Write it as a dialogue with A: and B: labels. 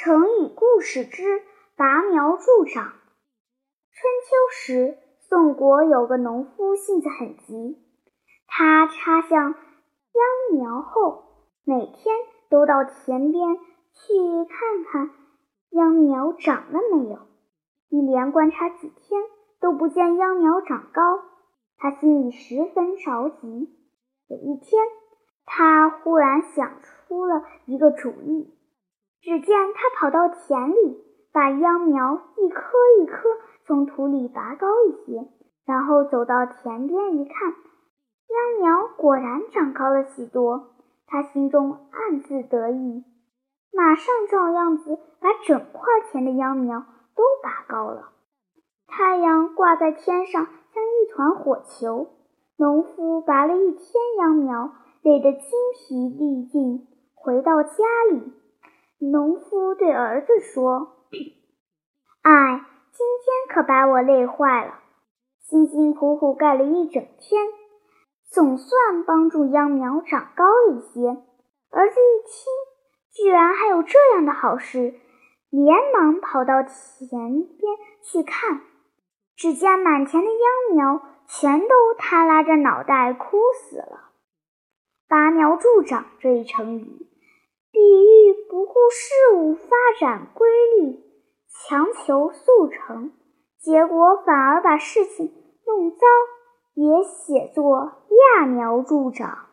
A: 成语故事之拔苗助长。春秋时，宋国有个农夫，性子很急。他插向秧苗后，每天都到田边去看看秧苗长了没有。一连观察几天，都不见秧苗长高，他心里十分着急。有一天，他忽然想出了一个主意。只见他跑到田里，把秧苗一棵一棵从土里拔高一些，然后走到田边一看，秧苗果然长高了许多。他心中暗自得意，马上照样子把整块田的秧苗都拔高了。太阳挂在天上，像一团火球。农夫拔了一天秧苗，累得精疲力尽，回到家里。农夫对儿子说：“哎，今天可把我累坏了，辛辛苦苦盖了一整天，总算帮助秧苗长高一些。”儿子一听，居然还有这样的好事，连忙跑到田边去看，只见满田的秧苗全都耷拉着脑袋枯死了。拔苗助长这一成语。事物发展规律，强求速成，结果反而把事情弄糟，也写作揠苗助长。